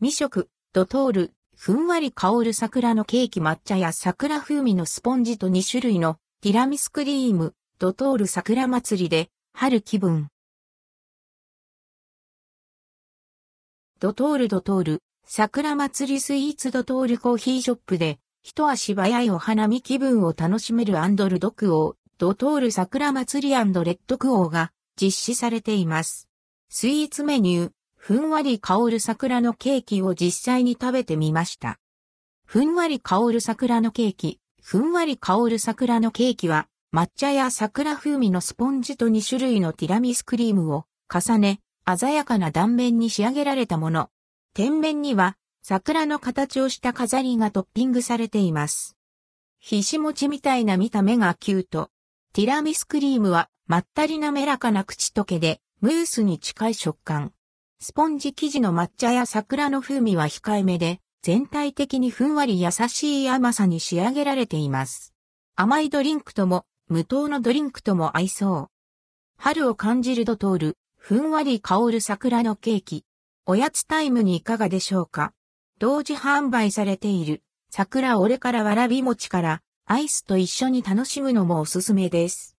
実食、ドトール、ふんわり香る桜のケーキ抹茶や桜風味のスポンジと2種類のティラミスクリーム、ドトール桜祭りで春気分。ドトールドトール、桜祭りスイーツドトールコーヒーショップで一足早いお花見気分を楽しめるアンドルドクオー、ドトール桜祭りレッドクオーが実施されています。スイーツメニュー、ふんわり香る桜のケーキを実際に食べてみました。ふんわり香る桜のケーキ、ふんわり香る桜のケーキは、抹茶や桜風味のスポンジと2種類のティラミスクリームを重ね、鮮やかな断面に仕上げられたもの。天面には、桜の形をした飾りがトッピングされています。ひし餅みたいな見た目がキュート。ティラミスクリームは、まったり滑らかな口溶けで、ムースに近い食感。スポンジ生地の抹茶や桜の風味は控えめで、全体的にふんわり優しい甘さに仕上げられています。甘いドリンクとも、無糖のドリンクとも合いそう。春を感じるドトール、ふんわり香る桜のケーキ。おやつタイムにいかがでしょうか同時販売されている、桜俺からわらび餅から、アイスと一緒に楽しむのもおすすめです。